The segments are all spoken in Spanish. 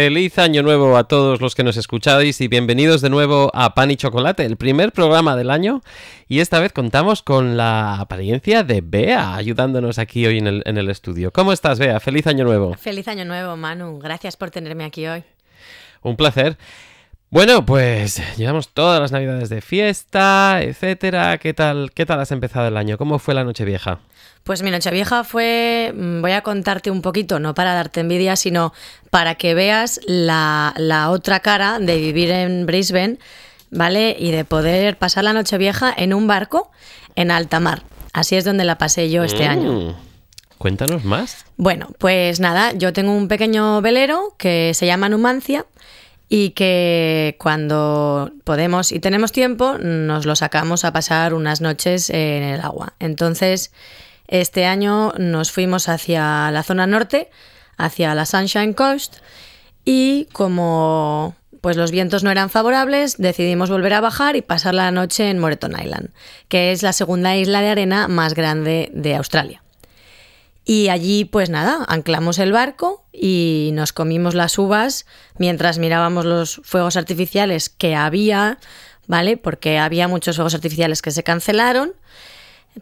Feliz año nuevo a todos los que nos escucháis y bienvenidos de nuevo a Pan y Chocolate, el primer programa del año. Y esta vez contamos con la apariencia de Bea ayudándonos aquí hoy en el, en el estudio. ¿Cómo estás, Bea? Feliz año nuevo. Feliz año nuevo, Manu. Gracias por tenerme aquí hoy. Un placer. Bueno, pues llevamos todas las navidades de fiesta, etcétera. ¿Qué tal, qué tal has empezado el año? ¿Cómo fue la noche vieja? Pues mi noche vieja fue, mm, voy a contarte un poquito, no para darte envidia, sino para que veas la, otra cara de vivir en Brisbane, ¿vale? Y de poder pasar la noche vieja en un barco en alta mar. Así es donde la pasé yo este mm. año. Cuéntanos más. Bueno, pues nada, yo tengo un pequeño velero que se llama Numancia y que cuando podemos y tenemos tiempo nos lo sacamos a pasar unas noches en el agua. Entonces, este año nos fuimos hacia la zona norte, hacia la Sunshine Coast, y como pues los vientos no eran favorables, decidimos volver a bajar y pasar la noche en Moreton Island, que es la segunda isla de arena más grande de Australia. Y allí, pues nada, anclamos el barco y nos comimos las uvas mientras mirábamos los fuegos artificiales que había, ¿vale? Porque había muchos fuegos artificiales que se cancelaron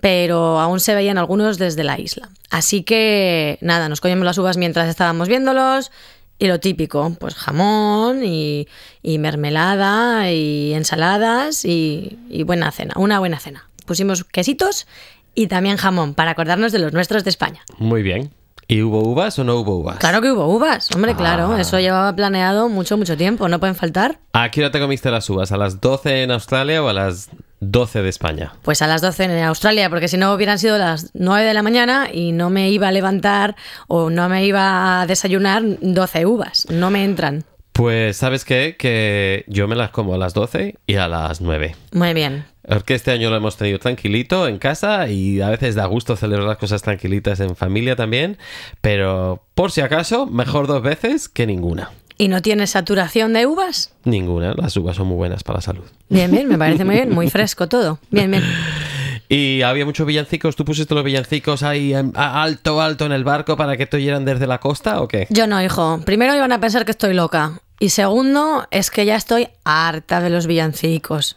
pero aún se veían algunos desde la isla. Así que nada, nos comimos las uvas mientras estábamos viéndolos Y lo típico, pues jamón y, y mermelada y ensaladas y, y buena cena, una buena cena. Pusimos quesitos y también jamón para acordarnos de los nuestros de España. Muy bien. ¿Y hubo uvas o no hubo uvas? Claro que hubo uvas, hombre, claro. Ah. Eso llevaba planeado mucho, mucho tiempo, no pueden faltar. ¿A qué hora te comiste las uvas? ¿A las 12 en Australia o a las 12 de España? Pues a las 12 en Australia, porque si no hubieran sido las 9 de la mañana y no me iba a levantar o no me iba a desayunar 12 uvas. No me entran. Pues, ¿sabes qué? Que yo me las como a las 12 y a las 9. Muy bien. Porque este año lo hemos tenido tranquilito en casa y a veces da gusto celebrar las cosas tranquilitas en familia también, pero por si acaso, mejor dos veces que ninguna. ¿Y no tienes saturación de uvas? Ninguna, las uvas son muy buenas para la salud. Bien, bien, me parece muy bien, muy fresco todo. Bien, bien. Y había muchos villancicos, ¿tú pusiste los villancicos ahí en- a- alto, alto en el barco para que te oyeran desde la costa o qué? Yo no, hijo. Primero iban a pensar que estoy loca. Y segundo, es que ya estoy harta de los villancicos.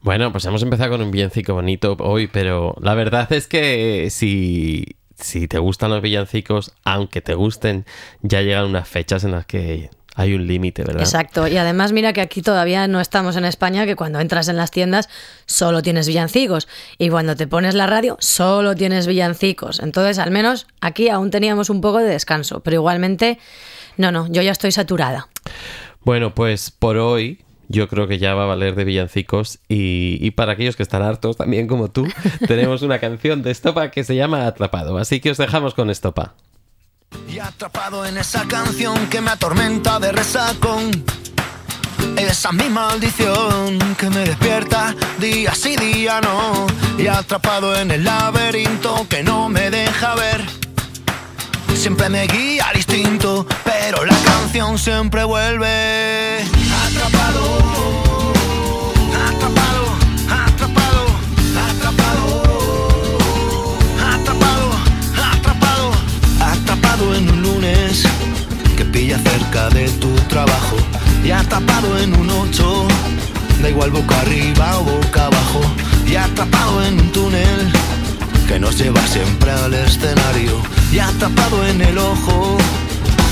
Bueno, pues hemos empezado con un villancico bonito hoy, pero la verdad es que si, si te gustan los villancicos, aunque te gusten, ya llegan unas fechas en las que hay un límite, ¿verdad? Exacto. Y además mira que aquí todavía no estamos en España, que cuando entras en las tiendas solo tienes villancicos. Y cuando te pones la radio solo tienes villancicos. Entonces al menos aquí aún teníamos un poco de descanso. Pero igualmente, no, no, yo ya estoy saturada. Bueno, pues por hoy yo creo que ya va a valer de villancicos y, y para aquellos que están hartos también como tú, tenemos una canción de Estopa que se llama Atrapado. Así que os dejamos con Estopa. Y atrapado en esa canción que me atormenta de resacón. Esa es mi maldición que me despierta día sí día no. Y atrapado en el laberinto que no me deja ver. Siempre me guía al instinto, pero la canción siempre vuelve. Atrapado, atrapado, atrapado, atrapado, atrapado, atrapado, atrapado en un lunes que pilla cerca de tu trabajo. Y atrapado en un ocho, da igual boca arriba o boca abajo. Y atrapado en un túnel que nos lleva siempre al escenario y atrapado en el ojo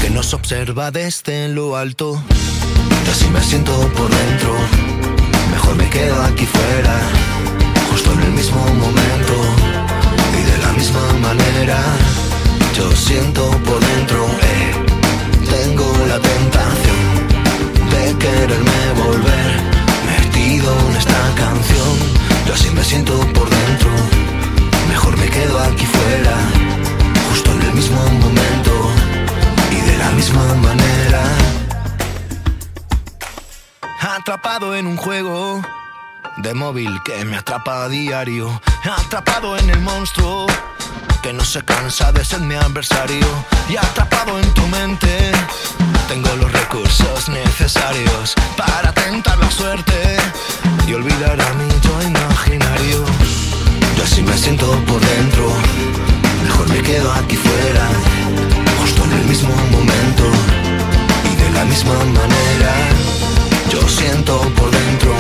que nos observa desde lo alto. Y así me siento por dentro, mejor me quedo aquí fuera, justo en el mismo momento y de la misma manera. Yo siento por dentro, móvil que me atrapa a diario, atrapado en el monstruo que no se cansa de ser mi adversario y atrapado en tu mente. Tengo los recursos necesarios para tentar la suerte y olvidar a mi yo imaginario. Yo así me siento por dentro, mejor me quedo aquí fuera, justo en el mismo momento y de la misma manera. Yo siento por dentro,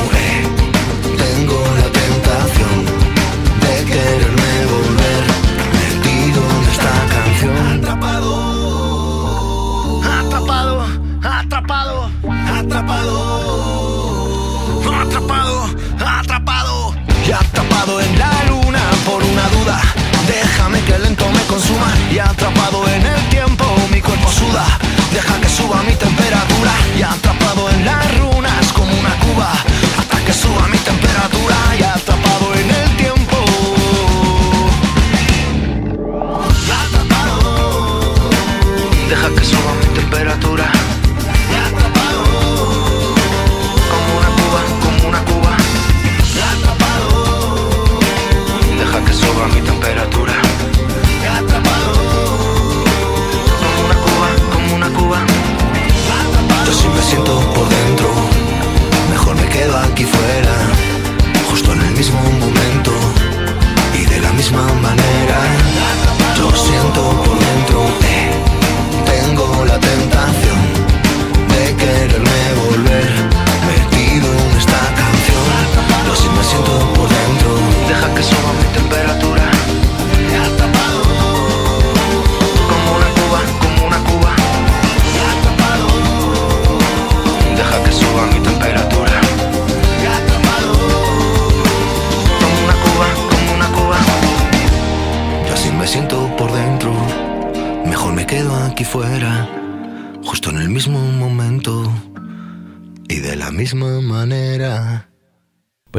por una duda. Déjame que lento me consuma y atrapado en el tiempo mi cuerpo suda. Deja que suba mi temperatura y atrapado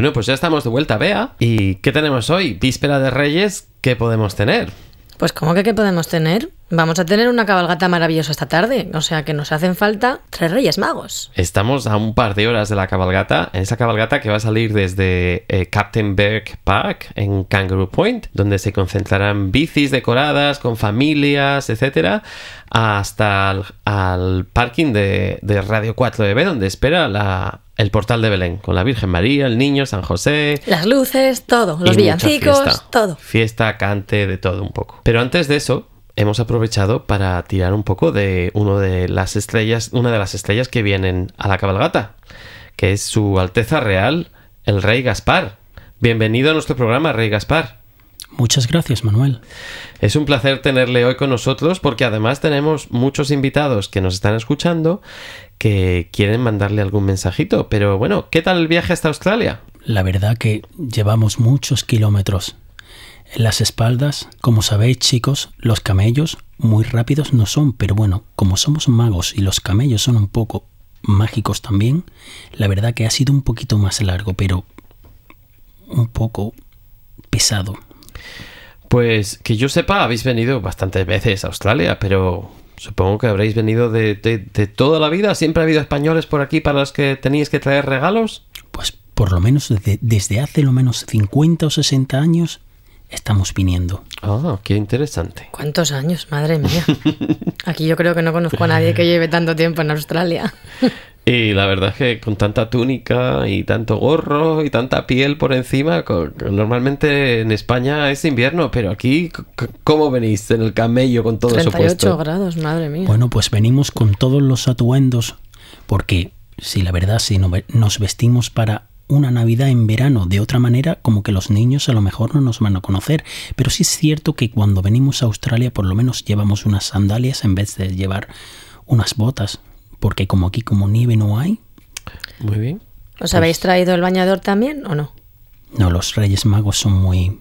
Bueno, pues ya estamos de vuelta, Bea. ¿Y qué tenemos hoy? Víspera de Reyes, ¿qué podemos tener? Pues ¿cómo que qué podemos tener? Vamos a tener una cabalgata maravillosa esta tarde, o sea que nos hacen falta tres reyes magos. Estamos a un par de horas de la cabalgata, esa cabalgata que va a salir desde eh, Captain Berg Park en Kangaroo Point, donde se concentrarán bicis decoradas con familias, etcétera, hasta el al parking de, de Radio 4EB, donde espera la, el portal de Belén, con la Virgen María, el niño, San José, Las luces, todo, los villancicos, fiesta. todo. Fiesta, cante, de todo un poco. Pero antes de eso, hemos aprovechado para tirar un poco de uno de las estrellas, una de las estrellas que vienen a la cabalgata, que es su Alteza Real, el Rey Gaspar. Bienvenido a nuestro programa, Rey Gaspar. Muchas gracias, Manuel. Es un placer tenerle hoy con nosotros porque además tenemos muchos invitados que nos están escuchando que quieren mandarle algún mensajito. Pero bueno, ¿qué tal el viaje hasta Australia? La verdad que llevamos muchos kilómetros en las espaldas. Como sabéis, chicos, los camellos muy rápidos no son, pero bueno, como somos magos y los camellos son un poco mágicos también, la verdad que ha sido un poquito más largo, pero un poco pesado. Pues que yo sepa, habéis venido bastantes veces a Australia, pero supongo que habréis venido de, de- de toda la vida. ¿Siempre ha habido españoles por aquí para los que teníais que traer regalos? Pues por lo menos desde, desde hace lo menos 50 o 60 años estamos viniendo. Ah, qué interesante. ¿Cuántos años? Madre mía. Aquí yo creo que no conozco a nadie que lleve tanto tiempo en Australia. Y la verdad es que con tanta túnica y tanto gorro y tanta piel por encima, normalmente en España es invierno, pero aquí, ¿cómo venís en el camello con todo eso 38 puesto? grados, madre mía. Bueno, pues venimos con todos los atuendos porque si la verdad si no ve- nos vestimos para una Navidad en verano de otra manera, como que los niños a lo mejor no nos van a conocer, pero sí es cierto que cuando venimos a Australia por lo menos llevamos unas sandalias en vez de llevar unas botas, porque como aquí como nieve no hay, Muy bien. ¿Os habéis traído el bañador también o no? no los Reyes Magos son muy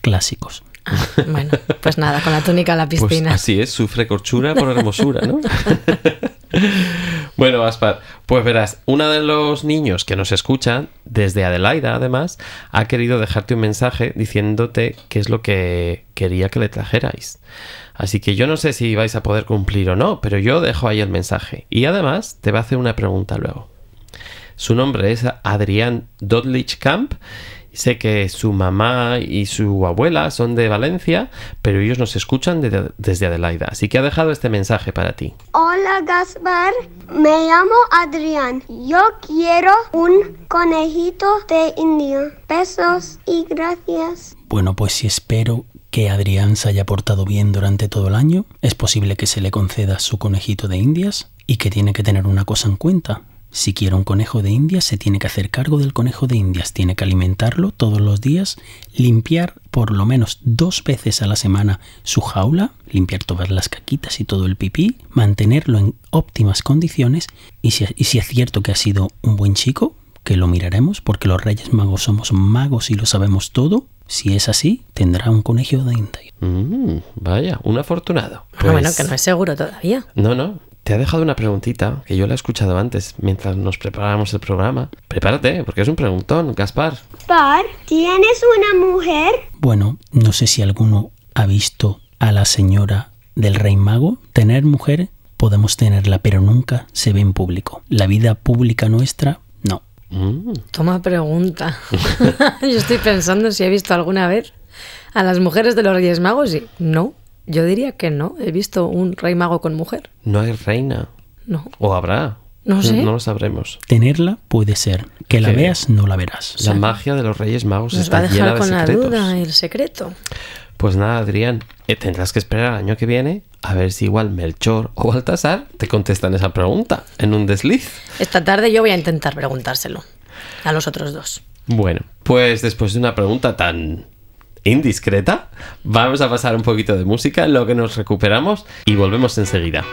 clásicos. Ah, bueno, pues nada, con la túnica a la Pues piscina. así es, sufre corchura por hermosura, ¿no? bueno, Gaspar, pues verás, uno de los niños que nos escuchan, desde Adelaida además, ha querido dejarte un mensaje diciéndote qué es lo que quería que le trajerais. Así que yo no sé si vais a poder cumplir o no, pero yo dejo ahí el mensaje. Y además te va a hacer una pregunta luego. Su nombre es Adrián Dodlich Camp. Sé que su mamá y su abuela son de Valencia, pero ellos nos escuchan de- desde Adelaida. Así que ha dejado este mensaje para ti. Hola Gaspar, me llamo Adrián. Yo quiero un conejito de India. Besos y gracias. Bueno, pues si espero que Adrián se haya portado bien durante todo el año, es posible que se le conceda su conejito de indias y que tiene que tener una cosa en cuenta. Si quiere un conejo de indias, se tiene que hacer cargo del conejo de indias, tiene que alimentarlo todos los días, limpiar por lo menos dos veces a la semana su jaula, limpiar todas las caquitas y todo el pipí, mantenerlo en óptimas condiciones y si, y si es cierto que ha sido un buen chico, que lo miraremos porque los Reyes Magos somos magos y lo sabemos todo. Si es así, tendrá un conejo de India. Mm, vaya, un afortunado. Ah, bueno, Pues- que no es seguro todavía. No, no. Te ha dejado una preguntita que yo la he escuchado antes mientras nos preparábamos el programa. Prepárate, porque es un preguntón, Gaspar. Gaspar, ¿tienes una mujer? Bueno, no sé si alguno ha visto a la señora del Rey Mago. Tener mujer podemos tenerla, pero nunca se ve en público. La vida pública nuestra, no. Mm, Toma pregunta. yo estoy pensando si he visto alguna vez a las mujeres de los Reyes Magos y no. Yo diría que no. He visto un rey mago con mujer. no hay reina. No. O habrá. No sé. No lo sabremos. Tenerla puede ser. Que la ¿Qué? veas, no la verás. La magia de los Reyes Magos Nos va a está llena dejar de con la secretos. duda el secreto. Pues nada, Adrián, eh, tendrás que esperar al año que viene a ver si igual Melchor o Baltasar te contestan esa pregunta en un desliz. Esta tarde yo voy a intentar preguntárselo a los otros dos. Bueno, pues después de una pregunta tan indiscreta, vamos a pasar un poquito de música lo que nos recuperamos y volvemos enseguida.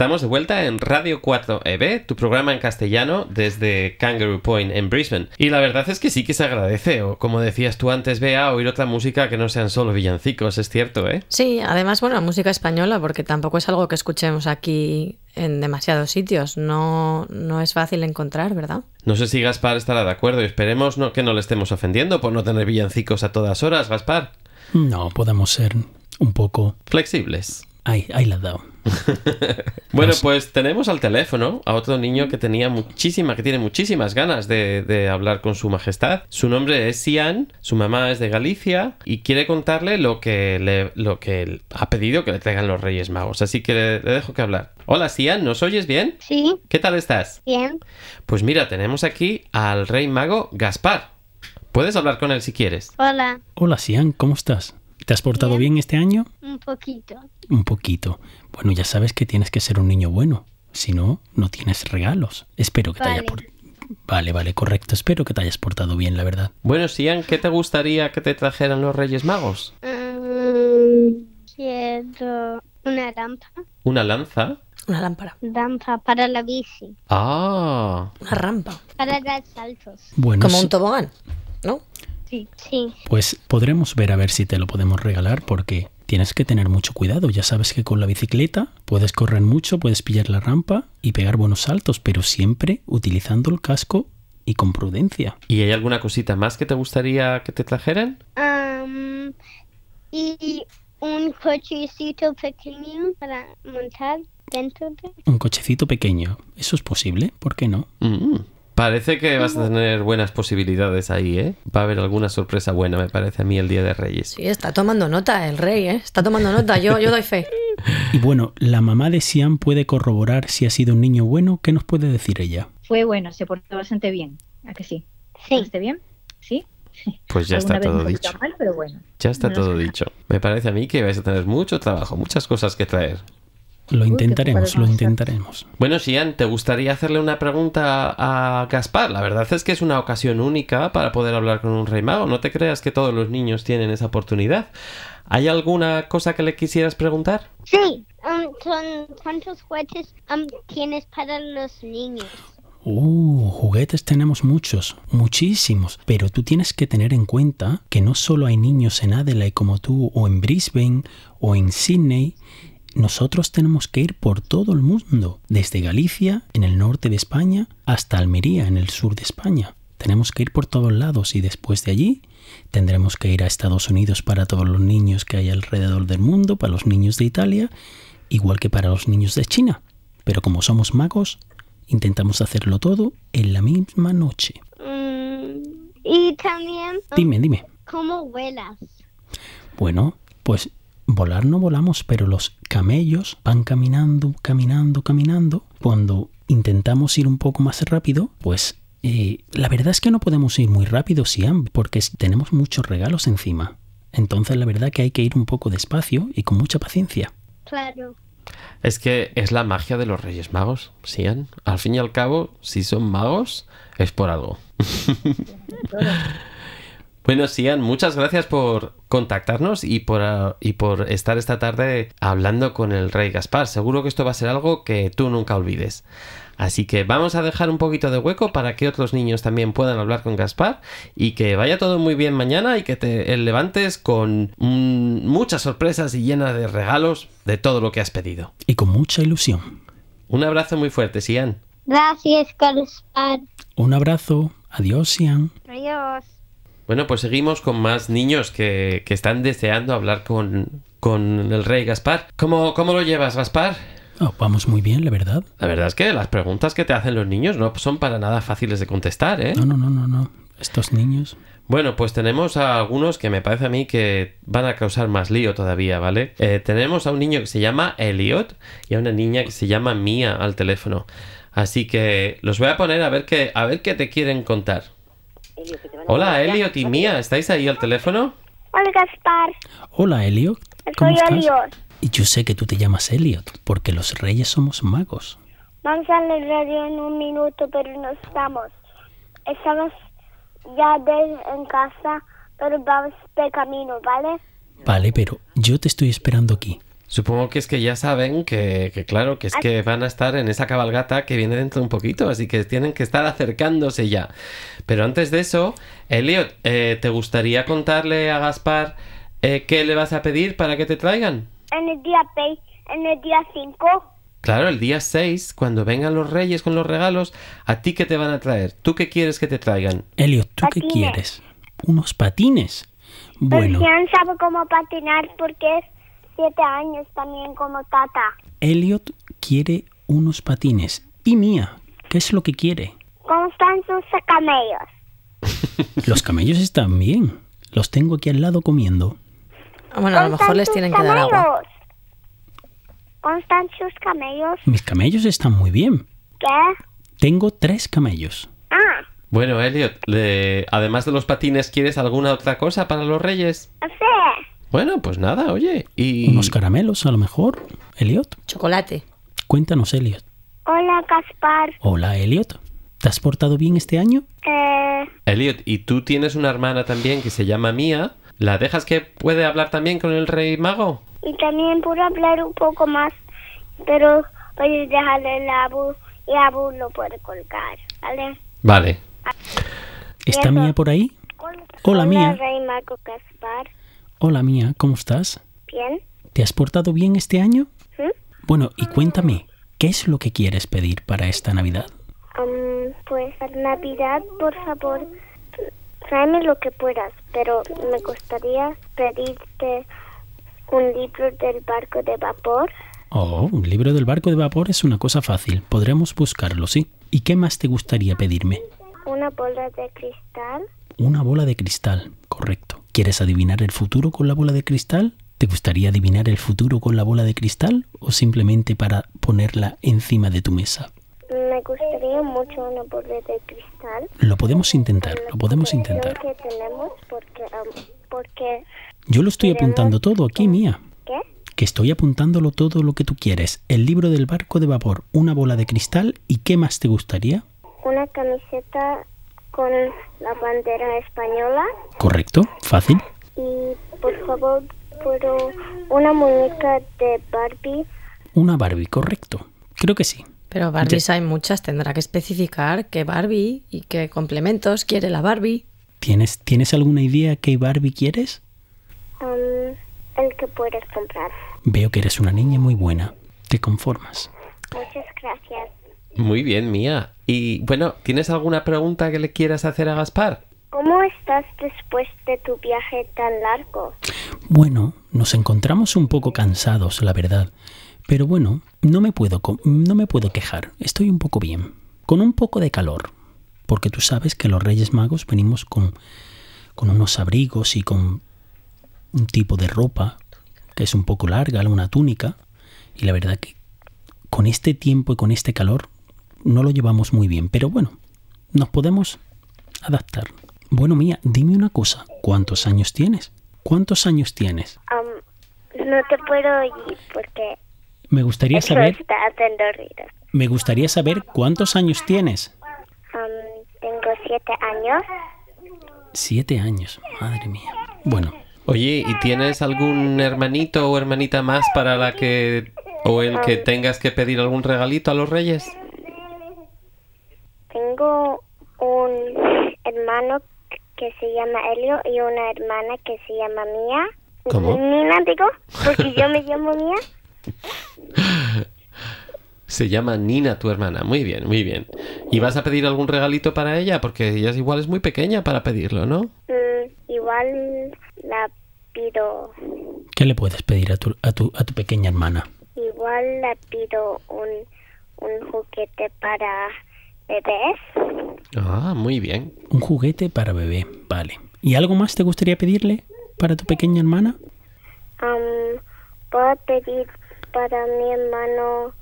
Estamos de vuelta en Radio 4EB, tu programa en castellano desde Kangaroo Point en Brisbane. Y la verdad es que sí que se agradece, o como decías tú antes, Bea, oír otra música que no sean solo villancicos, es cierto, ¿eh? Sí, además, bueno, música española, porque tampoco es algo que escuchemos aquí en demasiados sitios. No, no es fácil encontrar, ¿verdad? No sé si Gaspar estará de acuerdo y esperemos no, que no le estemos ofendiendo por no tener villancicos a todas horas, Gaspar. No, podemos ser un poco... Flexibles. Ahí, ahí la has dado. Bueno, pues tenemos al teléfono a otro niño que tenía muchísima, que tiene muchísimas ganas de, de hablar con su majestad. Su nombre es Sian, su mamá es de Galicia y quiere contarle lo que, le, lo que ha pedido que le traigan los Reyes Magos. Así que le, le dejo que hablar. Hola, Sian, ¿nos oyes bien? Sí, ¿Qué tal estás? bien. Pues mira, tenemos aquí al rey mago Gaspar. Puedes hablar con él si quieres. Hola, Hola, Sian, ¿cómo estás? ¿Te has portado bien este año? un poquito. Un poquito. Bueno, ya sabes que tienes que ser un niño bueno. Si no, no tienes regalos. Espero que te haya Vale. portado... Vale, vale, correcto. Espero que te hayas portado bien, la verdad. Bueno, Sian, ¿qué te gustaría que te trajeran los Reyes Magos? Mm, quiero una lámpara. ¿Una lanza? Una lámpara, Lámpara para la bici. Ah, una rampa, Para dar saltos. Bueno, como un tobogán, ¿no? Sí. Sí. pues podremos ver a ver si te lo podemos regalar porque tienes que tener mucho cuidado. Ya sabes que con la bicicleta puedes correr mucho, puedes pillar la rampa y pegar buenos saltos, pero siempre utilizando el casco y con prudencia. ¿y hay alguna cosita más que te gustaría que te trajeran? Am, y un cochecito pequeño para montar dentro de. Un cochecito pequeño. ¿Eso es posible? ¿Por qué no? Mm, Parece que vas a tener buenas posibilidades ahí, ¿eh? Va a haber alguna sorpresa buena, me parece a mí, el Día de Reyes. Sí, está tomando nota el rey, ¿eh? Está tomando nota, yo, yo doy fe. Y bueno, la mamá de Sian puede corroborar si ha sido un niño bueno. ¿Qué nos puede decir ella? Fue bueno, se portó bastante bien. ¿A que sí? Sí. ¿Esté bien? ¿Sí? Pues ya está todo dicho. mal, pero bueno. Ya está No todo dicho. Me parece a mí que vais a tener mucho trabajo, muchas cosas que traer. Lo intentaremos, lo intentaremos. Bueno, Sian, ¿te gustaría hacerle una pregunta a Gaspar? La verdad es que es una ocasión única para poder hablar con un rey mago. No te creas que todos los niños tienen esa oportunidad. ¿Hay alguna cosa que le quisieras preguntar? Sí. am, son, ¿Cuántos juguetes am, tienes para los niños? Uh, juguetes tenemos muchos, muchísimos, pero tú tienes que tener en cuenta que no solo hay niños en Adelaide como tú, o en Brisbane, o en Sydney, nosotros tenemos que ir por todo el mundo, desde Galicia, en el norte de España, hasta Almería, en el sur de España. Tenemos que ir por todos lados y después de allí tendremos que ir a Estados Unidos para todos los niños que hay alrededor del mundo, para los niños de Italia, igual que para los niños de China. Pero como somos magos, intentamos hacerlo todo en la misma noche. Mm, y también, am, Dime, dime. ¿cómo vuelas? Bueno, pues volar no volamos, pero los camellos van caminando, caminando, caminando. Cuando intentamos ir un poco más rápido, pues eh, la verdad es que no podemos ir muy rápido, Siam, porque tenemos muchos regalos encima. Entonces la verdad que hay que ir un poco despacio y con mucha paciencia. Claro. Es que es la magia de los Reyes Magos, Sian. Al fin y al cabo, si son magos, es por algo. Bueno, Sian, muchas gracias por contactarnos y por, ah, y por estar esta tarde hablando con el rey Gaspar. Seguro que esto va a ser algo que tú nunca olvides. Así que vamos a dejar un poquito de hueco para que otros niños también puedan hablar con Gaspar y que vaya todo muy bien mañana y que te levantes con mm, muchas sorpresas y llena de regalos de todo lo que has pedido. Y con mucha ilusión. Un abrazo muy fuerte, Sian. Gracias, Gaspar. Un abrazo. Adiós, Sian. Adiós. Bueno, pues seguimos con más niños que, que están deseando hablar con, con el rey Gaspar. ¿Cómo, ¿Cómo lo llevas, Gaspar? Oh, vamos muy bien, la verdad. La verdad es que las preguntas que te hacen los niños no son para nada fáciles de contestar, ¿eh? No, no, no, no, no. Estos niños. Bueno, pues tenemos a algunos que me parece a mí que van a causar más lío todavía, ¿vale? Eh, tenemos a un niño que se llama Elliot y a una niña que se llama Mia al teléfono. Así que los voy a poner a ver qué, a ver qué te quieren contar. Hola, Elliot y Mia, ¿estáis ahí al teléfono? Hola, Gaspar. Hola, Elliot. ¿Cómo Soy estás? Eliot. Y yo sé que tú te llamas Elliot, porque los reyes somos magos. Vamos a la radio en un minuto, pero no estamos. Estamos ya de, en casa, pero vamos de camino, ¿vale? Vale, pero yo te estoy esperando aquí. Supongo que es que ya saben que, que, claro, que es que van a estar en esa cabalgata que viene dentro de un poquito, así que tienen que estar acercándose ya. Pero antes de eso, Elliot, eh, ¿te gustaría contarle a Gaspar eh, qué le vas a pedir para que te traigan? En el día en el día 5, Claro, el día 6, cuando vengan los reyes con los regalos, ¿a ti qué te van a traer? ¿Tú qué quieres que te traigan? Elliot, ¿tú qué Patines. quieres? ¿Unos patines? Bueno, Persian sabe cómo patinar porque 7 años también como tata. Elliot quiere unos patines. ¿Y Mía? ¿Qué es lo que quiere? ¿Cómo están sus camellos? Los camellos están bien. Los tengo aquí al lado comiendo. Bueno, a lo ¿Cómo mejor les tienen que dar agua. camellos? ¿Cómo están sus camellos? Mis camellos están muy bien. ¿Qué? Tengo tres camellos. Ah, Bueno, Elliot, le- además de los patines, ¿quieres alguna otra cosa para los reyes? sí. Bueno, pues nada, oye. Y... Unos caramelos, a lo mejor. Elliot, Chocolate. cuéntanos, Elliot. Hola, Gaspar. Hola, Elliot. ¿Te has portado bien este año? Eh, Elliot, y tú tienes una hermana también que se llama Mía. ¿La dejas que puede hablar también con el rey mago? y también puedo hablar un poco más, pero voy a dejarle el Abu y Abu lo puede colgar, ¿vale? Vale. ¿Está eso. Mía por ahí? Hola, Mía. Rey Mago Gaspar. Hola, Mía. ¿Cómo estás? Bien. ¿Te has portado bien este año? ¿Mm? Bueno, y cuéntame, ¿qué es lo que quieres pedir para esta Navidad? Um, pues para Navidad, por favor, tráeme lo que puedas, pero me gustaría pedirte un libro del barco de vapor, Oh, un libro del barco de vapor es una cosa fácil. Podremos buscarlo, sí. ¿Y qué más te gustaría pedirme? una bola de cristal, Una bola de cristal, correcto. ¿Quieres adivinar el futuro con la bola de cristal? ¿Te gustaría adivinar el futuro con la bola de cristal o simplemente para ponerla encima de tu mesa? me gustaría mucho una bola de cristal. Lo podemos intentar, lo podemos intentar. que tenemos porque, um, porque, Yo lo estoy apuntando todo aquí, mía. ¿qué? Que estoy apuntándolo todo lo que tú quieres. El libro del barco de vapor, una bola de cristal y ¿qué más te gustaría? Una camiseta con la bandera española Correcto, fácil. y por favor, puedo una muñeca de Barbie. Una Barbie, correcto. Creo que sí. Pero Barbies hay muchas, tendrá que especificar qué Barbie y qué complementos quiere la Barbie. ¿Tienes, ¿Tienes alguna idea qué Barbie quieres? um, el que puedes comprar. Veo que eres una niña muy buena. Te conformas. Muchas gracias. Muy bien, Mía. Y bueno, ¿tienes alguna pregunta que le quieras hacer a Gaspar? ¿Cómo estás después de tu viaje tan largo? Bueno, nos encontramos un poco cansados, la verdad. Pero bueno, no me puedo, co- no me puedo quejar. Estoy un poco bien. Con un poco de calor. Porque tú sabes que los Reyes Magos venimos con, con unos abrigos y con un tipo de ropa que es un poco larga, una túnica. Y la verdad que con este tiempo y con este calor no lo llevamos muy bien. Pero bueno, nos podemos adaptar. Bueno, Mía, dime una cosa. ¿Cuántos años tienes? ¿Cuántos años tienes? Um, no te puedo oír porque Me gustaría saber, está haciendo ruido. me gustaría saber cuántos años tienes. Um, tengo siete años. Siete años, madre mía. Bueno, Oye, ¿y tienes algún hermanito o hermanita más para la que... o el que tengas que pedir algún regalito a los reyes? Tengo un hermano que se llama Elio y una hermana que se llama Mía. ¿Cómo? Nina, digo, porque yo me llamo Mía. Se llama Nina, tu hermana. Muy bien, muy bien. ¿Y vas a pedir algún regalito para ella? Porque ella es igual es muy pequeña para pedirlo, ¿no? Mm, igual la pido, ¿qué le puedes pedir a tu, a tu, a tu pequeña hermana? igual la pido un, un juguete para bebés. Ah, muy bien. Un juguete para bebé, vale. ¿Y algo más te gustaría pedirle para tu pequeña hermana? Um, puedo pedir para mi hermano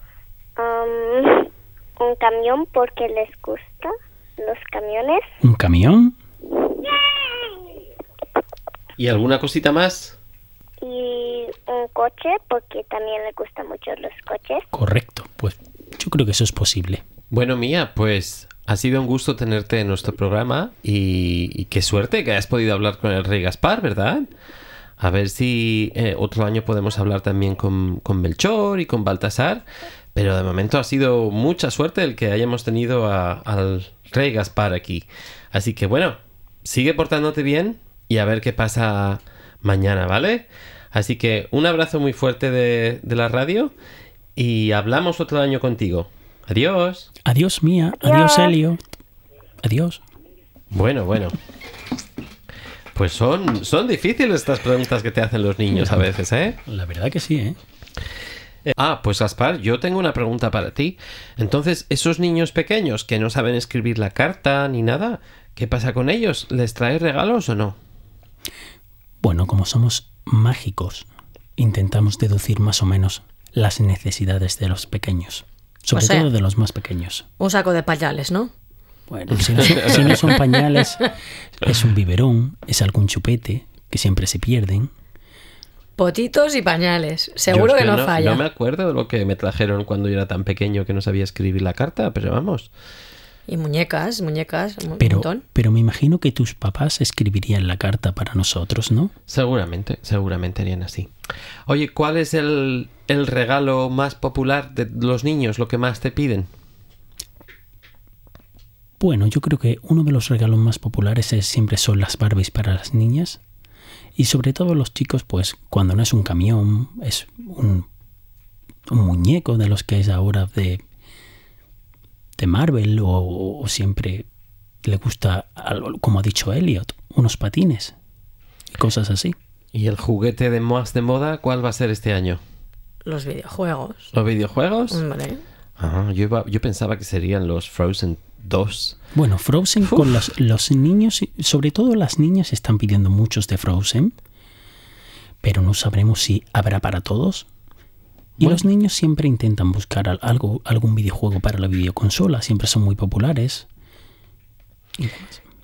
um, un camión porque les gusta los camiones. ¿Un camión? ¿Y alguna cosita más? Y un coche porque también le gustan mucho los coches. Correcto, pues yo creo que eso es posible. Bueno, Mía, pues ha sido un gusto tenerte en nuestro programa y, qué suerte que hayas podido hablar con el rey Gaspar, ¿verdad? A ver si eh, otro año podemos hablar también con, con Melchor y con Baltasar. Pero de momento ha sido mucha suerte el que hayamos tenido a- al rey Gaspar aquí. Así que bueno, sigue portándote bien y a ver qué pasa mañana, ¿vale? Así que un abrazo muy fuerte de la radio y hablamos otro año contigo. Adiós. Adiós mía, adiós Elio. Adiós. Bueno, bueno. Pues son, son difíciles estas preguntas que te hacen los niños a veces, ¿eh? La verdad que sí, ¿eh? Eh, Ah, pues Gaspar, yo tengo una pregunta para ti. Entonces, esos niños pequeños que no saben escribir la carta ni nada, ¿qué pasa con ellos? ¿Les traes regalos o no? Bueno, como somos mágicos, intentamos deducir más o menos las necesidades de los pequeños. Sobre O sea- todo de los más pequeños. Un saco de pañales, ¿no? Bueno, si no, son, si no son pañales, es un biberón, es algún chupete, que siempre se pierden. Potitos y pañales. Seguro es que, no, falla. No me acuerdo de lo que me trajeron cuando yo era tan pequeño que no sabía escribir la carta, pero vamos. Y muñecas, muñecas, un Pero, montón. pero me imagino que tus papás escribirían la carta para nosotros, ¿no? Seguramente, seguramente harían así. Oye, ¿cuál es el, el regalo más popular de los niños, lo que más te piden? Bueno, yo creo que uno de los regalos más populares es, siempre son las Barbies para las niñas. Y sobre todo los chicos, pues cuando no es un camión, es un, un muñeco de los que es ahora de, de Marvel o, o siempre le gusta, algo, como ha dicho Elliot, unos patines y cosas así. ¿Y el juguete de más de moda cuál va a ser este año? Los videojuegos. ¿Los videojuegos? Hombre. Ah, yo, iba- yo pensaba que serían los Frozen 2. Bueno, Frozen con los, los niños, sobre todo las niñas están pidiendo muchos de Frozen, pero no sabremos si habrá para todos. Y Bueno. los niños siempre intentan buscar al- algo, algún videojuego para la videoconsola, siempre son muy populares.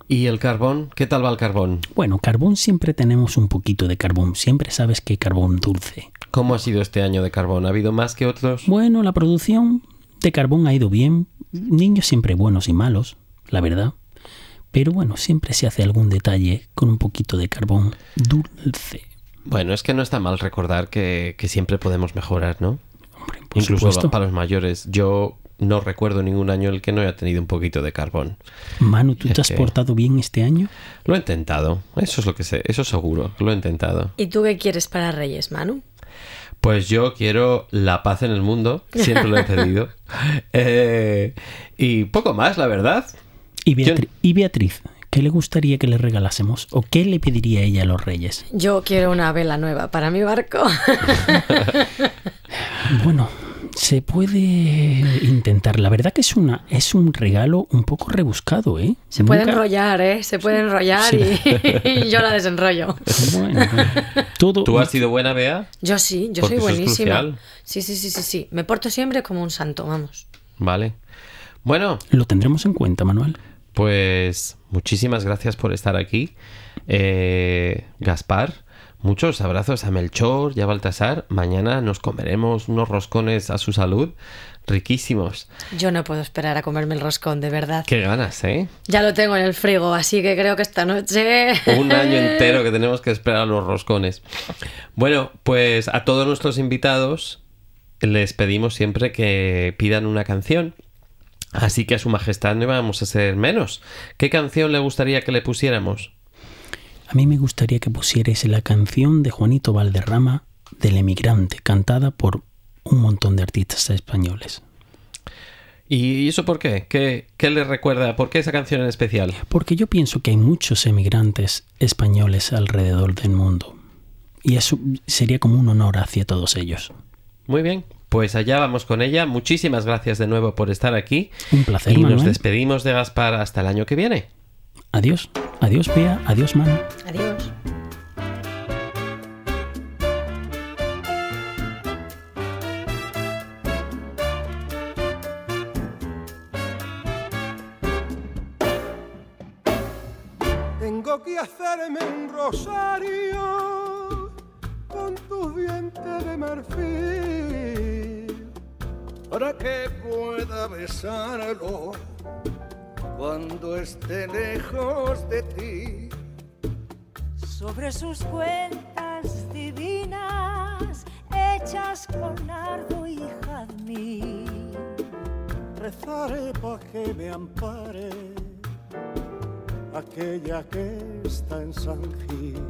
¿Y el carbón? ¿Qué tal va el carbón? Bueno, carbón siempre tenemos un poquito de carbón, siempre sabes que carbón dulce. ¿Cómo ha sido este año de carbón? ¿Ha habido más que otros? Bueno, la producción de carbón ha ido bien, niños siempre buenos y malos, la verdad. Pero bueno, siempre se hace algún detalle con un poquito de carbón dulce. Bueno, es que no está mal recordar que, que siempre podemos mejorar, ¿no? Hombre, por Incluso supuesto. para los mayores. Yo no recuerdo ningún año en el que no haya tenido un poquito de carbón. Manu, ¿tú te has que- portado bien este año? Lo he intentado, eso es lo que sé, eso seguro, lo he intentado. ¿Y tú qué quieres para Reyes, Manu? Pues yo quiero la paz en el mundo, siempre lo he pedido. Eh, y poco más, la verdad. Y, Beatri- y Beatriz, ¿qué le gustaría que le regalásemos? ¿O qué le pediría ella a los reyes? Yo quiero una vela nueva para mi barco. Bueno, se puede intentar. La verdad que es una es un regalo un poco rebuscado, ¿eh? Se puede Nunca- enrollar, ¿eh? Se puede enrollar Sí. y, y yo la desenrollo. Bueno, todo. ¿Tú has sido buena, Bea? Yo sí, yo Porque soy eso es buenísima. Sí, sí, sí, sí, sí. Me porto siempre como un santo, vamos. Vale. Bueno, Lo tendremos en cuenta, Manuel. Pues muchísimas gracias por estar aquí. Eh, Gaspar, muchos abrazos a Melchor y a Baltasar. Mañana nos comeremos unos roscones a su salud, riquísimos. Yo no puedo esperar a comerme el roscón, de verdad. Qué ganas, ¿eh? Ya lo tengo en el frigo, así que creo que esta noche... Un año entero que tenemos que esperar a los roscones. Bueno, pues a todos nuestros invitados les pedimos siempre que pidan una canción. Así que a su majestad no vamos a ser menos. ¿Qué canción le gustaría que le pusiéramos? A mí me gustaría que pusierais la canción de Juanito Valderrama del emigrante, cantada por un montón de artistas españoles. ¿Y eso por qué? ¿Qué, qué le recuerda? ¿Por qué esa canción en especial? Porque yo pienso que hay muchos emigrantes españoles alrededor del mundo. Y eso sería como un honor hacia todos ellos. Muy bien, pues allá vamos con ella. Muchísimas gracias de nuevo por estar aquí. Un placer, Y nos despedimos de Gaspar hasta el año que viene. Adiós. Adiós, Bea. Adiós, Manu. Adiós. Tengo que hacerme un rosario con tus dientes de marfil para que pueda besarlo cuando esté lejos de ti. sobre sus cuentas divinas hechas con nardo y jazmín. Rezaré pa' que me ampare aquella que está en San Gil.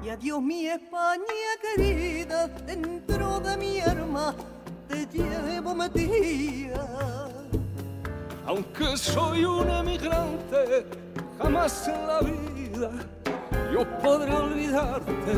Y adiós mi España querida, dentro de mi alma te llevo metida. Aunque soy un emigrante, jamás en la vida yo podré olvidarte.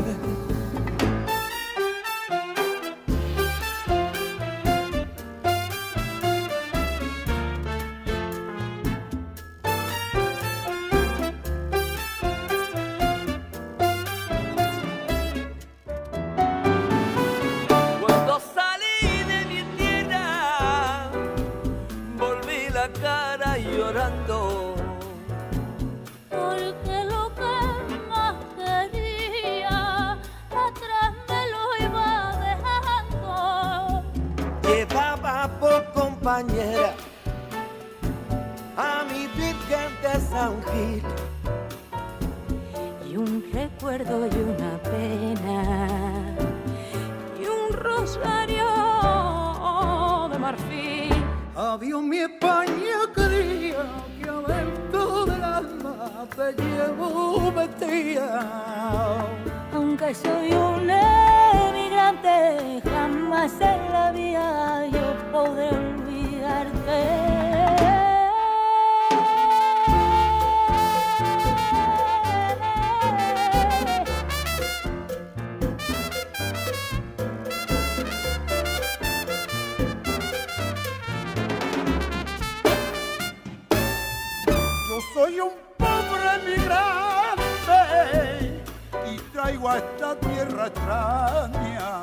Aunque soy un emigrante, jamás en la vida esta tierra extraña.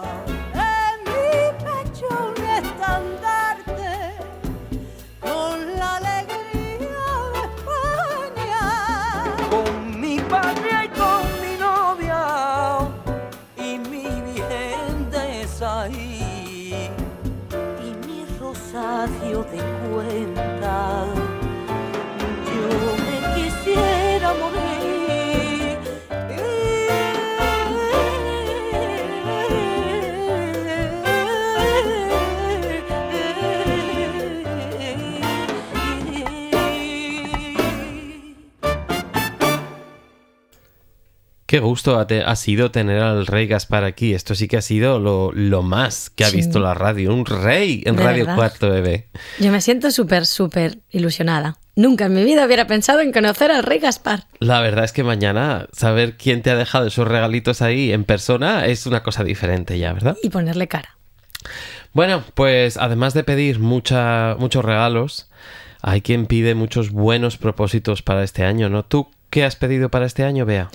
Qué gusto ha, te- ha sido tener al rey Gaspar aquí. Esto sí que ha sido lo, lo más que ha Sí. visto la radio. Un rey en De Radio verdad. 4 EB. Yo me siento súper, súper ilusionada. Nunca en mi vida hubiera pensado en conocer al rey Gaspar. La verdad es que mañana saber quién te ha dejado esos regalitos ahí en persona es una cosa diferente ya, ¿verdad? Y ponerle cara. Bueno, pues además de pedir mucha, muchos regalos, hay quien pide muchos buenos propósitos para este año, ¿no? ¿Tú qué has pedido para este año, Bea?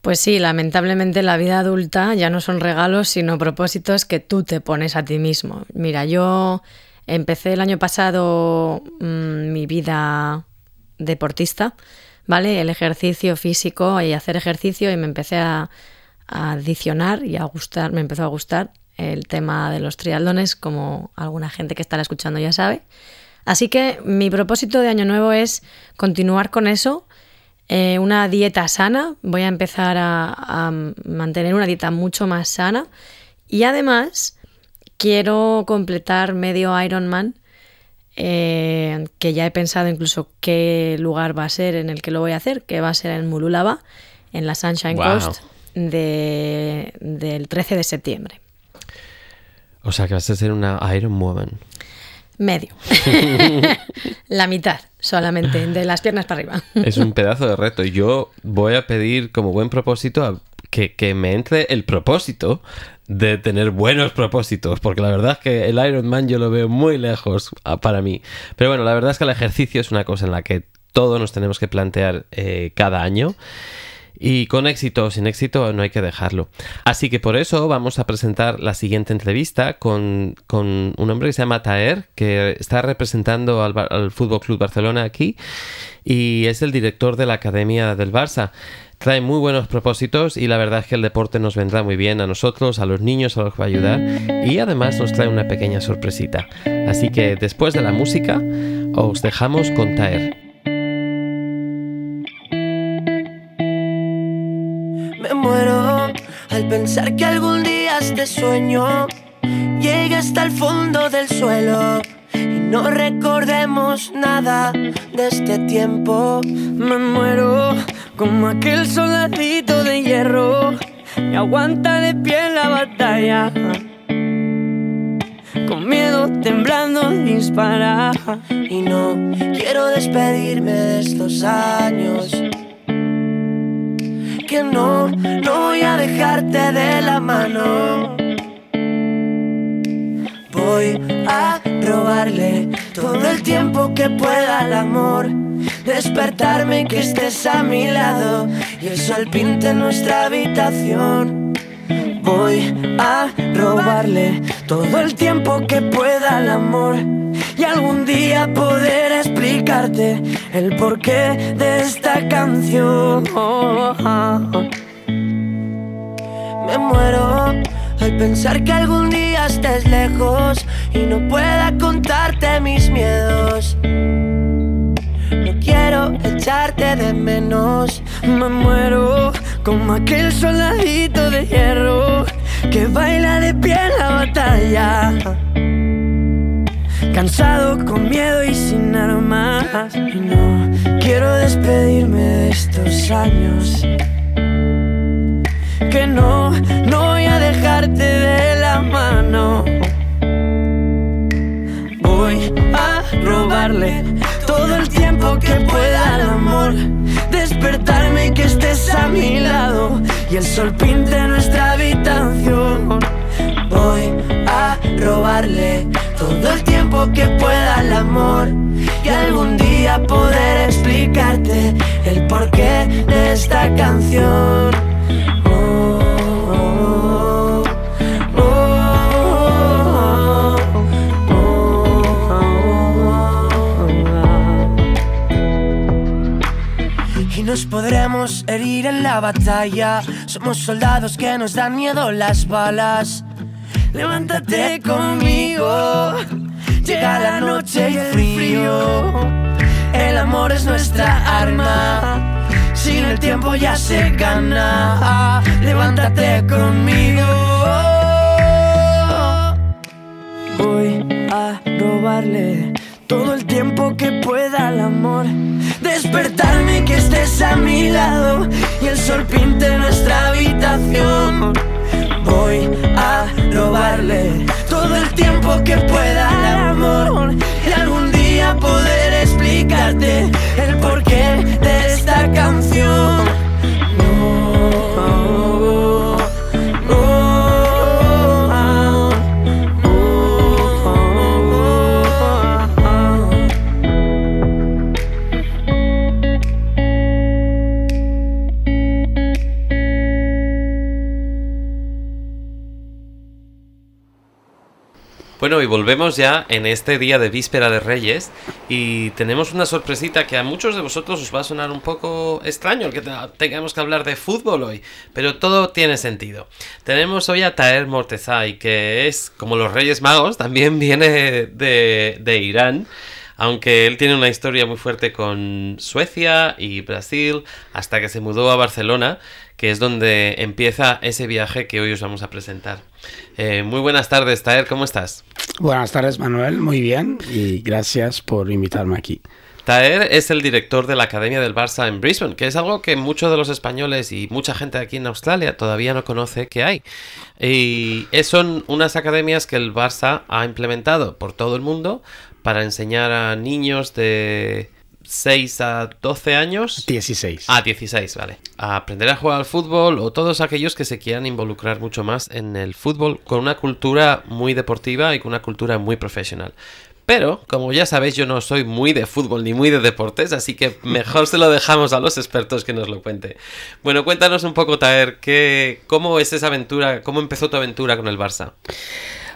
Pues sí, lamentablemente la vida adulta ya no son regalos, sino propósitos que tú te pones a ti mismo. Mira, yo empecé el año pasado mm, mi vida deportista, ¿vale? El ejercicio físico y hacer ejercicio y me empecé a, adicionar y a gustar, me empezó a gustar el tema de los triatlones, como alguna gente que estará escuchando ya sabe. Así que mi propósito de año nuevo es continuar con eso, eh, una dieta sana, voy a empezar a, a mantener una dieta mucho más sana y además quiero completar medio Ironman, eh, que ya he pensado incluso qué lugar va a ser en el que lo voy a hacer, que va a ser en Mululava, en la Sunshine Wow. Coast, de- del 13 de septiembre. O sea que vas a ser una Iron Woman. Medio. la mitad solamente, de las piernas para arriba. Es un pedazo de reto. Yo voy a pedir como buen propósito a- que, que me entre el propósito de tener buenos propósitos, porque la verdad es que el Iron Man yo lo veo muy lejos ah, para mí. Pero bueno, la verdad es que el ejercicio es una cosa en la que todos nos tenemos que plantear eh, cada año. Y con éxito o sin éxito no hay que dejarlo. Así que por eso vamos a presentar la siguiente entrevista con, un hombre que se llama Taer, que está representando al, al Fútbol Club Barcelona aquí y es el director de la Academia del Barça. Trae muy buenos propósitos y la verdad es que el deporte nos vendrá muy bien a nosotros, a los niños, a los que va a ayudar y además nos trae una pequeña sorpresita. Así que después de la música os dejamos con Taer. Me muero al pensar que algún día este sueño llegue hasta el fondo del suelo y no recordemos nada de este tiempo. Me muero como aquel soldadito de hierro que aguanta de pie en la batalla. Con miedo, temblando, dispara. Y no quiero despedirme de estos años. Que no, no voy a dejarte de la mano. Voy a robarle todo el tiempo que pueda al amor. Despertarme que estés a mi lado y el sol pinte nuestra habitación. Voy a robarle todo el tiempo que pueda al amor y algún día poder explicarte el porqué de esta canción. Me muero al pensar que algún día estés lejos y no pueda contarte mis miedos. No quiero echarte de menos. Me muero como aquel soldadito de hierro que baila de pie en la batalla. Cansado, con miedo y sin armas. Y no quiero despedirme de estos años. Que no, no voy a dejarte de la mano. Voy a robarle todo el tiempo que pueda al amor. Despertarme y que estés a mi lado y el sol pinte nuestra habitación. Voy a robarle todo el tiempo que pueda al amor y algún día poder explicarte el porqué de esta canción. Y nos podremos herir en la batalla. Somos soldados que nos dan miedo las balas. Levántate conmigo. Llega la noche y el frío. El amor es nuestra arma. Sin el tiempo ya se gana. Levántate conmigo. Voy a robarle todo el tiempo que pueda al amor. Despertarme que estés a mi lado y el sol pinte nuestra habitación. Voy a robarle todo el tiempo que pueda al amor y algún día poder explicarte el porqué de esta canción. Bueno, y volvemos ya en este día de víspera de Reyes y tenemos una sorpresita que a muchos de vosotros os va a sonar un poco extraño el que te- tengamos que hablar de fútbol hoy, pero todo tiene sentido. Tenemos hoy a Taher Mortezai, que es como los Reyes Magos, también viene de, de Irán. Aunque él tiene una historia muy fuerte con Suecia y Brasil, hasta que se mudó a Barcelona, que es donde empieza ese viaje que hoy os vamos a presentar. Eh, muy buenas tardes, Taher, ¿cómo estás? Buenas tardes, Manuel. Muy bien y gracias por invitarme aquí. Taher es el director de la Academia del Barça en Brisbane, que es algo que muchos de los españoles y mucha gente aquí en Australia todavía no conoce que hay. Y son unas academias que el Barça ha implementado por todo el mundo para enseñar a niños de 6 a 12 años. 16. Ah, 16, vale. A aprender a jugar al fútbol o todos aquellos que se quieran involucrar mucho más en el fútbol con una cultura muy deportiva y con una cultura muy profesional. Pero, como ya sabéis, yo no soy muy de fútbol ni muy de deportes, así que mejor se lo dejamos a los expertos que nos lo cuente. Bueno, cuéntanos un poco, Taer, ¿qué, ¿cómo es esa aventura? ¿Cómo empezó tu aventura con el Barça?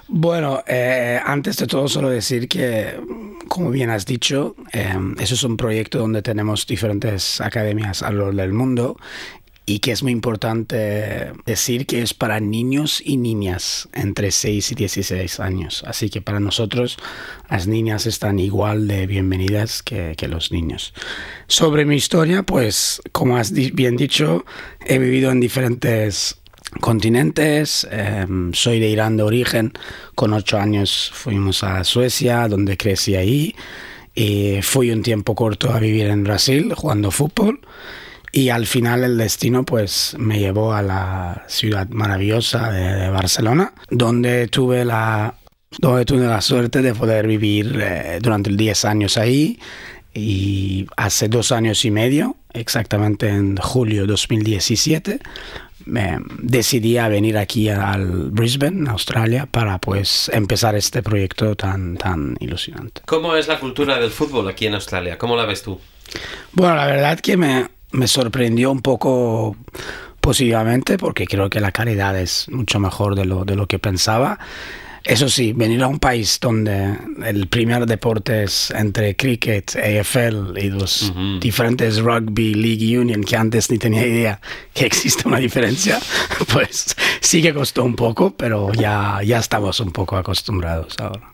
Bueno, eh, antes de todo solo decir que, como bien has dicho, eh, eso es un proyecto donde tenemos diferentes academias alrededor del mundo y que es muy importante decir que es para niños y niñas entre 6 y 16 años. Así que para nosotros las niñas están igual de bienvenidas que, los niños. Sobre mi historia, pues como has bien dicho, he vivido en diferentes continentes. Em, soy de Irán de origen. Con ocho años fuimos a Suecia, donde crecí ahí. Y fui un tiempo corto a vivir en Brasil jugando fútbol. Y al final el destino pues me llevó a la ciudad maravillosa de, Barcelona, donde tuve la, donde tuve la suerte de poder vivir eh, durante 10 años ahí. Y hace dos años y medio, exactamente en julio de 2017, me decidí a venir aquí al Brisbane, Australia, para pues empezar este proyecto tan, tan ilusionante. ¿Cómo es la cultura del fútbol aquí en Australia? ¿Cómo la ves tú? Bueno, la verdad que me, me sorprendió un poco positivamente porque creo que la calidad es mucho mejor de lo, de lo que pensaba. Eso sí, venir a un país donde el primer deporte es entre cricket, AFL y los diferentes rugby, league union, que antes ni tenía idea que existe una diferencia, pues sí que costó un poco, pero ya, ya estamos un poco acostumbrados ahora.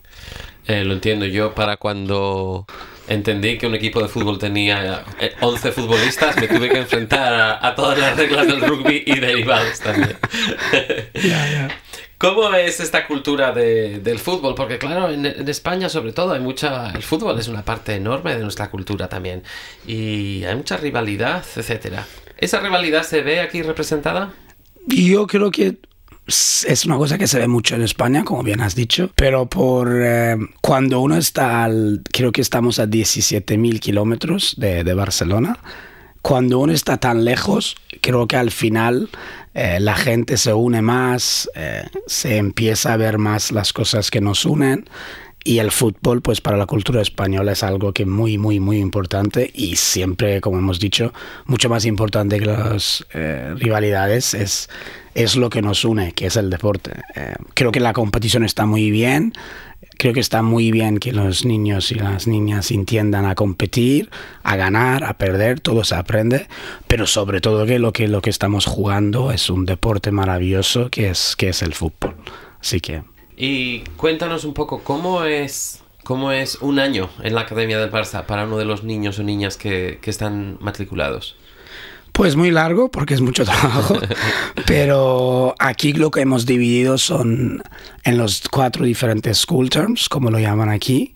Eh, lo entiendo yo para cuando entendí que un equipo de fútbol tenía 11 eh, futbolistas, me tuve que enfrentar a, todas las reglas del rugby y derivados también. ¿Cómo es esta cultura del fútbol? Porque claro, en, España sobre todo hay mucha... El fútbol es una parte enorme de nuestra cultura también. Y hay mucha rivalidad, etcétera. ¿Esa rivalidad se ve aquí representada? Yo creo que es una cosa que se ve mucho en España, como bien has dicho, pero por eh, cuando uno está, al, creo que estamos a 17.000 kilómetros de, de, Barcelona, cuando uno está tan lejos, creo que al final eh, la gente se une más, eh, se empieza a ver más las cosas que nos unen y el fútbol, pues para la cultura española es algo que muy, muy, muy importante y siempre, como hemos dicho, mucho más importante que las eh, rivalidades es, es lo que nos une, que es el deporte. Creo que la competición está muy bien, creo que está muy bien que los niños y las niñas entiendan a competir, a ganar, a perder, todo se aprende, pero sobre todo que lo que, lo que estamos jugando es un deporte maravilloso que es, que es el fútbol. Así que y cuéntanos un poco cómo es, cómo es un año en la Academia del Barça para uno de los niños o niñas que, que están matriculados. Pues muy largo porque es mucho trabajo, pero aquí lo que hemos dividido son en los cuatro diferentes school terms, como lo llaman aquí.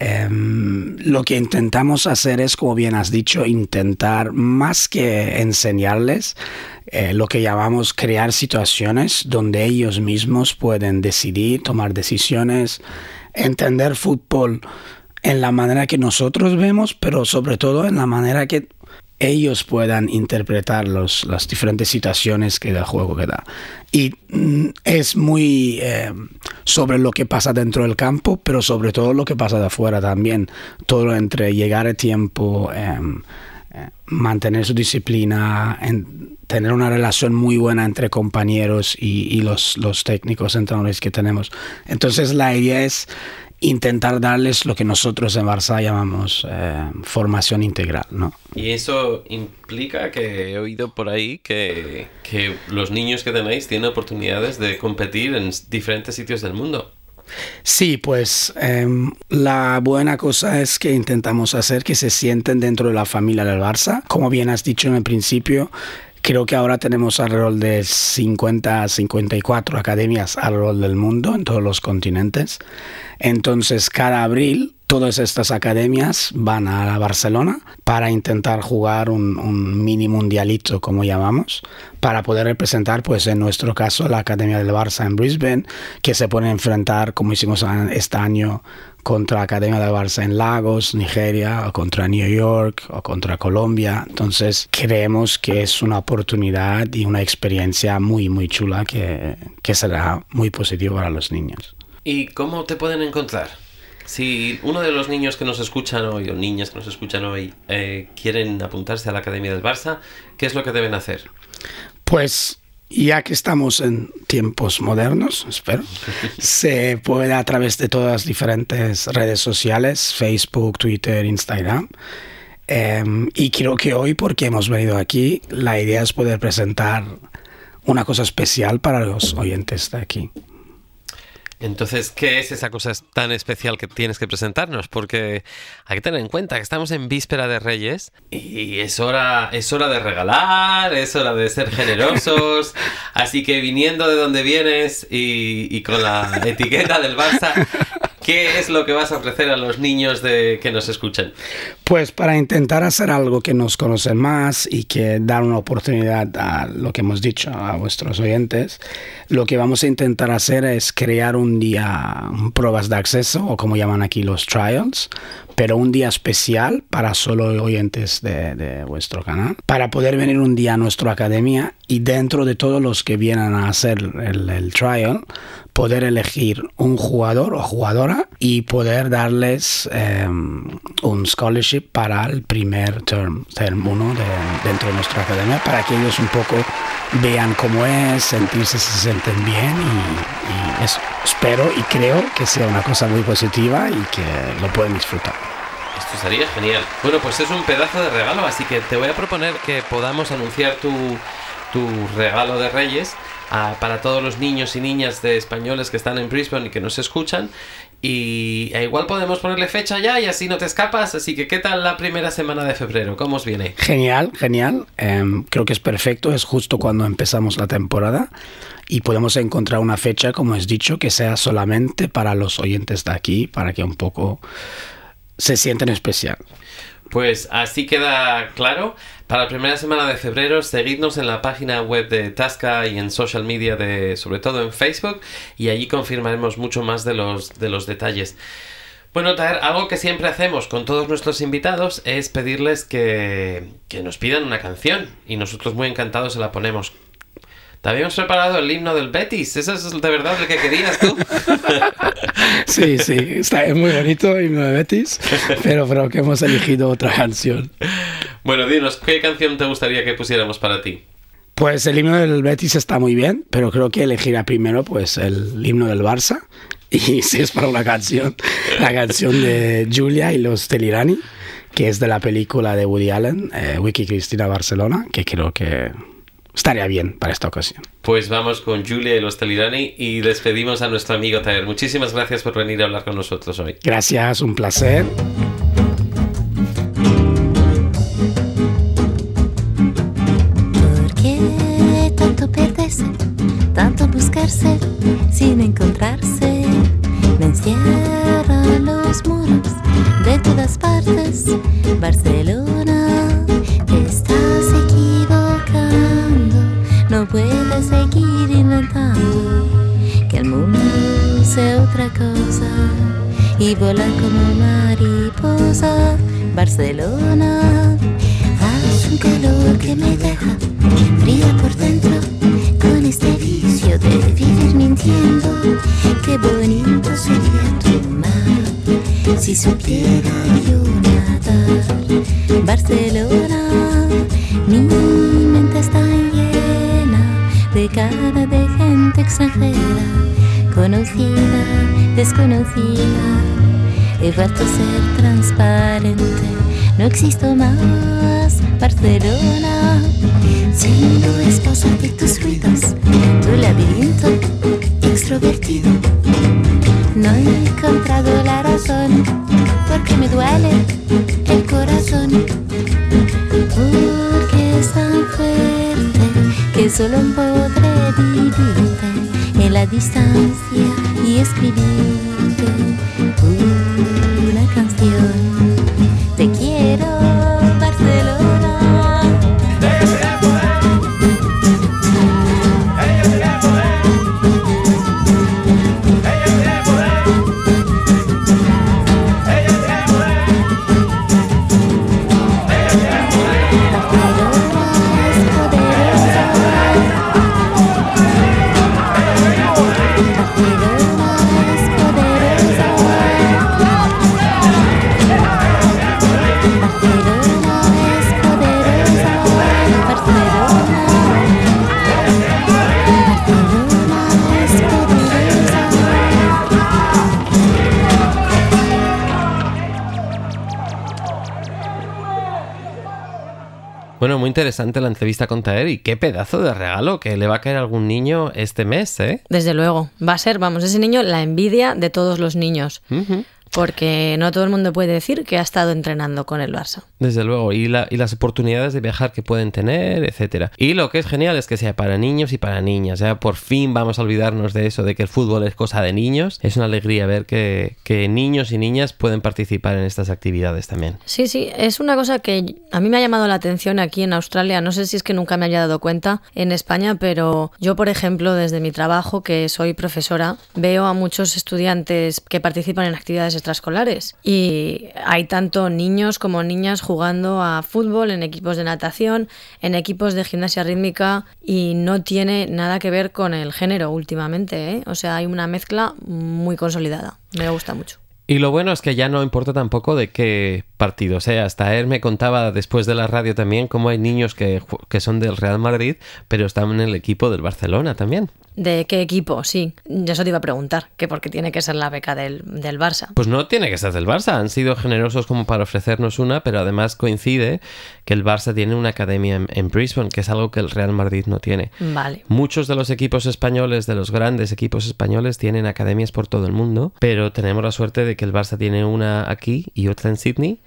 Em, lo que intentamos hacer es, como bien has dicho, intentar más que enseñarles, eh, lo que llamamos crear situaciones donde ellos mismos pueden decidir, tomar decisiones, entender fútbol en la manera que nosotros vemos, pero sobre todo en la manera que ellos puedan interpretar los, las diferentes situaciones que el juego que da. Y mm, es muy eh, sobre lo que pasa dentro del campo, pero sobre todo lo que pasa de afuera también. Todo entre llegar a tiempo, em, eh, mantener su disciplina, en, tener una relación muy buena entre compañeros y, y los, los técnicos entrenadores que tenemos. Entonces la idea es intentar darles lo que nosotros en Barça llamamos eh, formación integral, ¿no? Y eso implica que he oído por ahí que, que los niños que tenéis tienen oportunidades de competir en diferentes sitios del mundo. Sí, pues em, la buena cosa es que intentamos hacer que se sienten dentro de la familia del Barça. Como bien has dicho en el principio, Creo que ahora tenemos alrededor de 50, 54 academias alrededor del mundo, en todos los continentes. Entonces, cada abril, todas estas academias van a Barcelona para intentar jugar un, mini mundialito, como llamamos, para poder representar, pues en nuestro caso, la Academia del Barça en Brisbane, que se puede enfrentar, como hicimos este año, contra la Academia de Barça en Lagos, Nigeria, o contra New York, o contra Colombia. Entonces creemos que es una oportunidad y una experiencia muy, muy chula que, que será muy positiva para los niños. ¿Y cómo te pueden encontrar? Si uno de los niños que nos escuchan hoy, o niñas que nos escuchan hoy, eh, quieren apuntarse a la Academia del Barça, ¿qué es lo que deben hacer? Pues ya que estamos en tiempos modernos, espero, se puede a través de todas las diferentes redes sociales, Facebook, Twitter, Instagram. Em, y creo que hoy, porque hemos venido aquí, la idea es poder presentar una cosa especial para los oyentes de aquí. Entonces, ¿qué es esa cosa tan especial que tienes que presentarnos? Porque hay que tener en cuenta que estamos en víspera de Reyes y es hora, es hora de regalar, es hora de ser generosos. Así que viniendo de donde vienes y, y con la etiqueta del Barça, ¿Qué es lo que vas a ofrecer a los niños de, que nos escuchan? Pues para intentar hacer algo que nos conocen más y que dar una oportunidad a lo que hemos dicho a vuestros oyentes, lo que vamos a intentar hacer es crear un día pruebas de acceso o como llaman aquí los trials, pero un día especial para solo oyentes de, de, vuestro canal, para poder venir un día a nuestra academia y dentro de todos los que vienen a hacer el, el trial, poder elegir un jugador o jugadora y poder darles eh, un scholarship para el primer term, term uno de, dentro de nuestra academia, para que ellos un poco vean cómo es, sentirse se sienten bien y, y eso. Espero y creo que sea una cosa muy positiva y que lo pueden disfrutar. Esto sería genial. Bueno, pues es un pedazo de regalo, así que te voy a proponer que podamos anunciar tu, tu regalo de Reyes a, para todos los niños y niñas de españoles que están en Brisbane y que nos escuchan. Y e igual podemos ponerle fecha ya y así no te escapas. Así que, ¿qué tal la primera semana de febrero? ¿Cómo os viene? Genial, genial. Eh, creo que es perfecto. Es justo cuando empezamos la temporada. Y podemos encontrar una fecha, como has dicho, que sea solamente para los oyentes de aquí, para que un poco se sienten especial. Pues así queda claro. Para la primera semana de febrero, seguidnos en la página web de Tasca y en social media, de, sobre todo en Facebook, y allí confirmaremos mucho más de los, de los detalles. Bueno, Taer, algo que siempre hacemos con todos nuestros invitados es pedirles que, que nos pidan una canción, y nosotros muy encantados se la ponemos. Te habíamos preparado el himno del Betis. ¿Eso es de verdad el que querías tú? sí, sí. Está muy bonito el himno de Betis, pero creo que hemos elegido otra canción. Bueno, dinos, ¿qué canción te gustaría que pusiéramos para ti? Pues el himno del Betis está muy bien, pero creo que elegirá primero pues el himno del Barça. Y si es para una canción, la canción de Julia y los Telirani, que es de la película de Woody Allen, eh, Wiki Cristina Barcelona, que creo que estaría bien para esta ocasión. Pues vamos con Julia y los Telirani y despedimos a nuestro amigo Taer. Muchísimas gracias por venir a hablar con nosotros hoy. Gracias, un placer. ¿Por qué tanto perderse, tanto buscarse sin encontrarse? Me encierran los muros de todas partes, Barcelona, y volar como mariposa, Barcelona. Haz un calor que me deja fría por dentro con este vicio de vivir mintiendo. Qué bonito sería tu mar si supiera yo nadar. Barcelona, mi mente está llena de cara de gente extranjera, conocida, desconocida. He vuelto a ser transparente, no existo más, Barcelona. Siendo esposa de tus ruidos, tu laberinto extrovertido. No he encontrado la razón, porque me duele el corazón. Porque es tan fuerte que solo podré vivirte en la interesante la entrevista con Taer y qué pedazo de regalo que le va a caer a algún niño este mes, ¿eh? Desde luego, va a ser, vamos, ese niño la envidia de todos los niños. Porque no todo el mundo puede decir que ha estado entrenando con el Barça. Desde luego, y, la- y las oportunidades de viajar que pueden tener, etcétera. Y lo que es genial es que sea para niños y para niñas. Ya por fin vamos a olvidarnos de eso, de que el fútbol es cosa de niños. Es una alegría ver que, que niños y niñas pueden participar en estas actividades también. Sí, sí, es una cosa que a mí me ha llamado la atención aquí en Australia. No sé si es que nunca me haya dado cuenta en España, pero yo, por ejemplo, desde mi trabajo, que soy profesora, veo a muchos estudiantes que participan en actividades extraescolares. Y hay tanto niños como niñas jugando a fútbol, en equipos de natación, en equipos de gimnasia rítmica, y no tiene nada que ver con el género últimamente. ¿eh? O sea, hay una mezcla muy consolidada. Me gusta mucho. Y lo bueno es que ya no importa tampoco de qué partido sea. Hasta él me contaba después de la radio también cómo hay niños que, que son del Real Madrid, pero están en el equipo del Barcelona también. ¿De qué equipo? Sí, eso te iba a preguntar, que porque tiene que ser la beca del, del Barça. Pues no tiene que ser del Barça. Han sido generosos como para ofrecernos una, pero además coincide que el Barça tiene una academia en, en Brisbane, que es algo que el Real Madrid no tiene. Vale. Muchos de los equipos españoles, de los grandes equipos españoles, tienen academias por todo el mundo, pero tenemos la suerte de que el Barça tiene una aquí y otra en Sydney,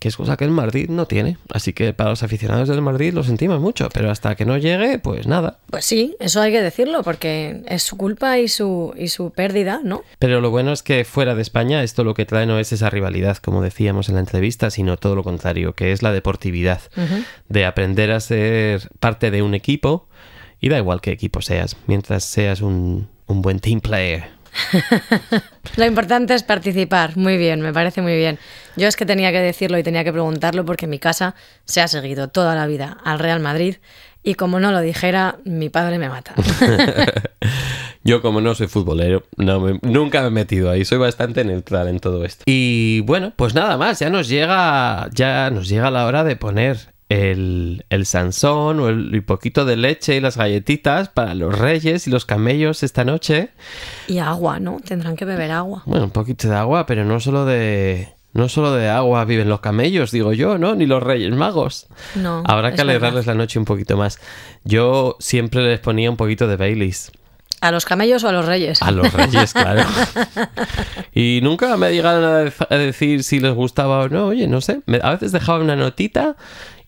que es cosa que el Madrid no tiene. Así que para los aficionados del Madrid lo sentimos mucho, pero hasta que no llegue, pues nada. Pues sí, eso hay que decirlo, porque es su culpa y su, y su pérdida, ¿no? Pero lo bueno es que fuera de España esto lo que trae no es esa rivalidad, como decíamos en la entrevista, sino todo lo contrario, que es la deportividad, de aprender a ser parte de un equipo, y da igual qué equipo seas, mientras seas un, un buen team player. Lo importante es participar. Muy bien, me parece muy bien. Yo es que tenía que decirlo y tenía que preguntarlo porque en mi casa se ha seguido toda la vida al Real Madrid y como no lo dijera, mi padre me mata. Yo como no soy futbolero, no me- nunca me he metido ahí, soy bastante neutral en todo esto. Y bueno, pues nada más, ya nos llega, ya nos llega la hora de poner el, el sansón o el, el poquito de leche y las galletitas para los reyes y los camellos esta noche. Y agua, ¿no? Tendrán que beber agua. Bueno, un poquito de agua, pero no solo de... No solo de agua viven los camellos, digo yo, ¿no? Ni los reyes magos. No. Habrá que alegrarles verdad. la noche un poquito más. Yo siempre les ponía un poquito de Baileys. ¿A los camellos o a los reyes? A los reyes, claro. Y nunca me llegaron a, decir si les gustaba o no. Oye, no sé. A veces dejaba una notita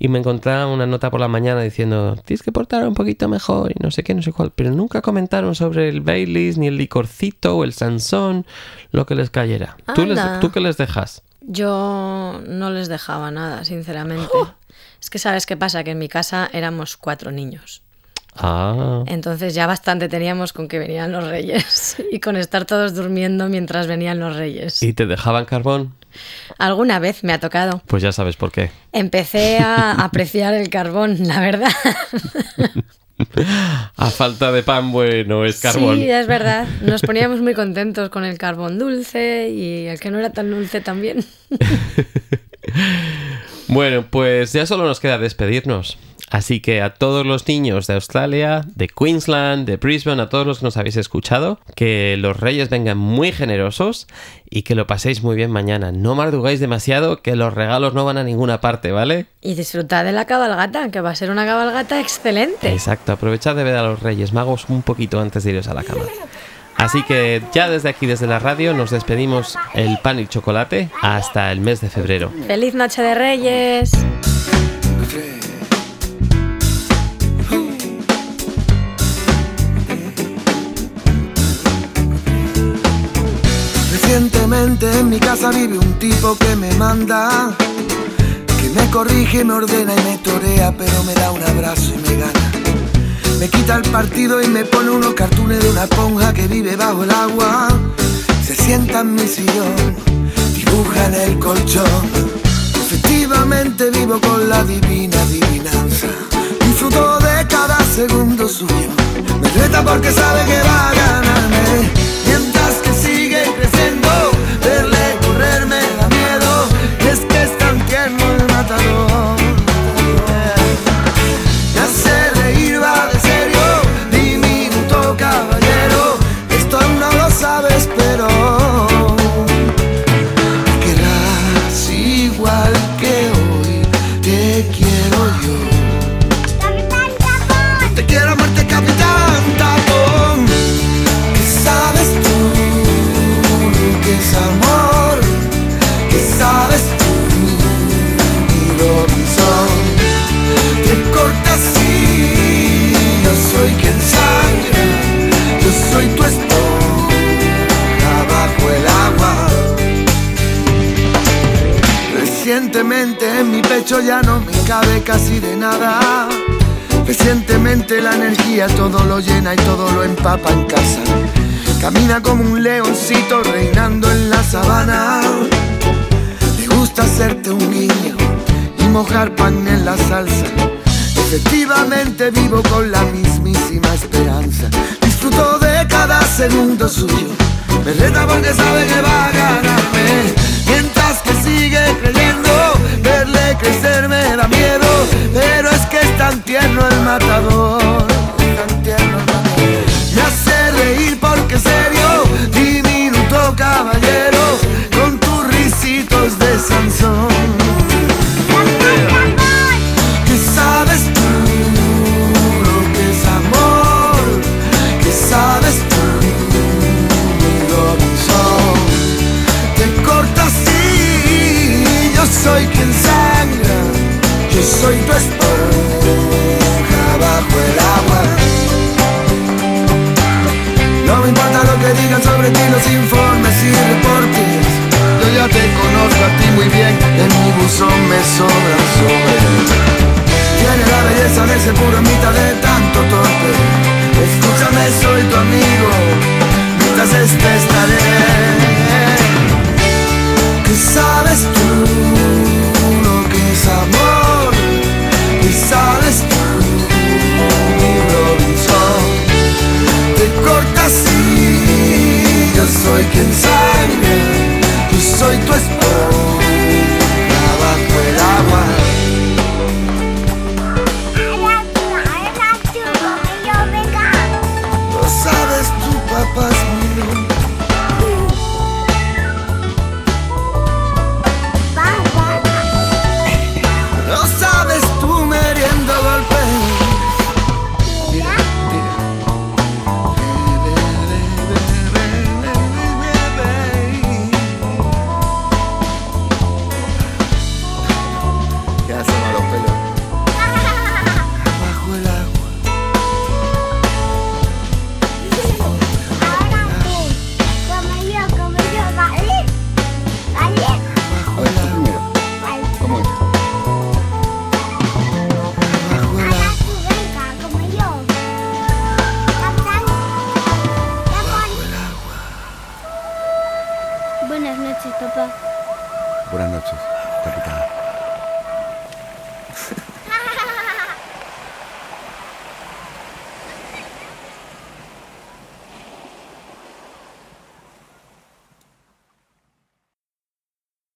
y me encontraba una nota por la mañana diciendo tienes que portar un poquito mejor y no sé qué, no sé cuál. Pero nunca comentaron sobre el Baileys, ni el licorcito o el Sansón, lo que les cayera. ¿Tú, les. ¿Tú qué les dejas? Yo no les dejaba nada, sinceramente. Es que sabes qué pasa, que en mi casa éramos cuatro niños. Ah. Entonces ya bastante teníamos con que venían los reyes y con estar todos durmiendo mientras venían los reyes. ¿Y te dejaban carbón? Alguna vez me ha tocado. Pues ya sabes por qué. Empecé a apreciar el carbón, la verdad. A falta de pan, bueno, es carbón. Sí, es verdad. Nos poníamos muy contentos con el carbón dulce y el que no era tan dulce también. Bueno, pues ya solo nos queda despedirnos. Así que a todos los niños de Australia, de Queensland, de Brisbane, a todos los que nos habéis escuchado, que los reyes vengan muy generosos y que lo paséis muy bien mañana. No madrugáis demasiado, que los regalos no van a ninguna parte, ¿vale? Y disfrutad de la cabalgata, que va a ser una cabalgata excelente. Exacto, aprovechad de ver a los reyes magos un poquito antes de iros a la cama. Así que ya desde aquí, desde la radio, nos despedimos el pan y chocolate hasta el mes de febrero. ¡Feliz Noche de Reyes! En mi casa vive un tipo que me manda, que me corrige, me ordena y me torea, pero me da un abrazo y me gana. Me quita el partido y me pone unos cartones de una esponja que vive bajo el agua. Se sienta en mi sillón, dibuja en el colchón. Efectivamente vivo con la divina adivinanza. Disfruto de cada segundo suyo. Me reta porque sabe que va a ganarme. papa en casa. Camina como un leoncito reinando en la sabana. Le gusta hacerte un guiño y mojar pan en la salsa. Efectivamente vivo con la mismísima esperanza. Disfruto de cada segundo suyo. Me porque sabe que va a ganar.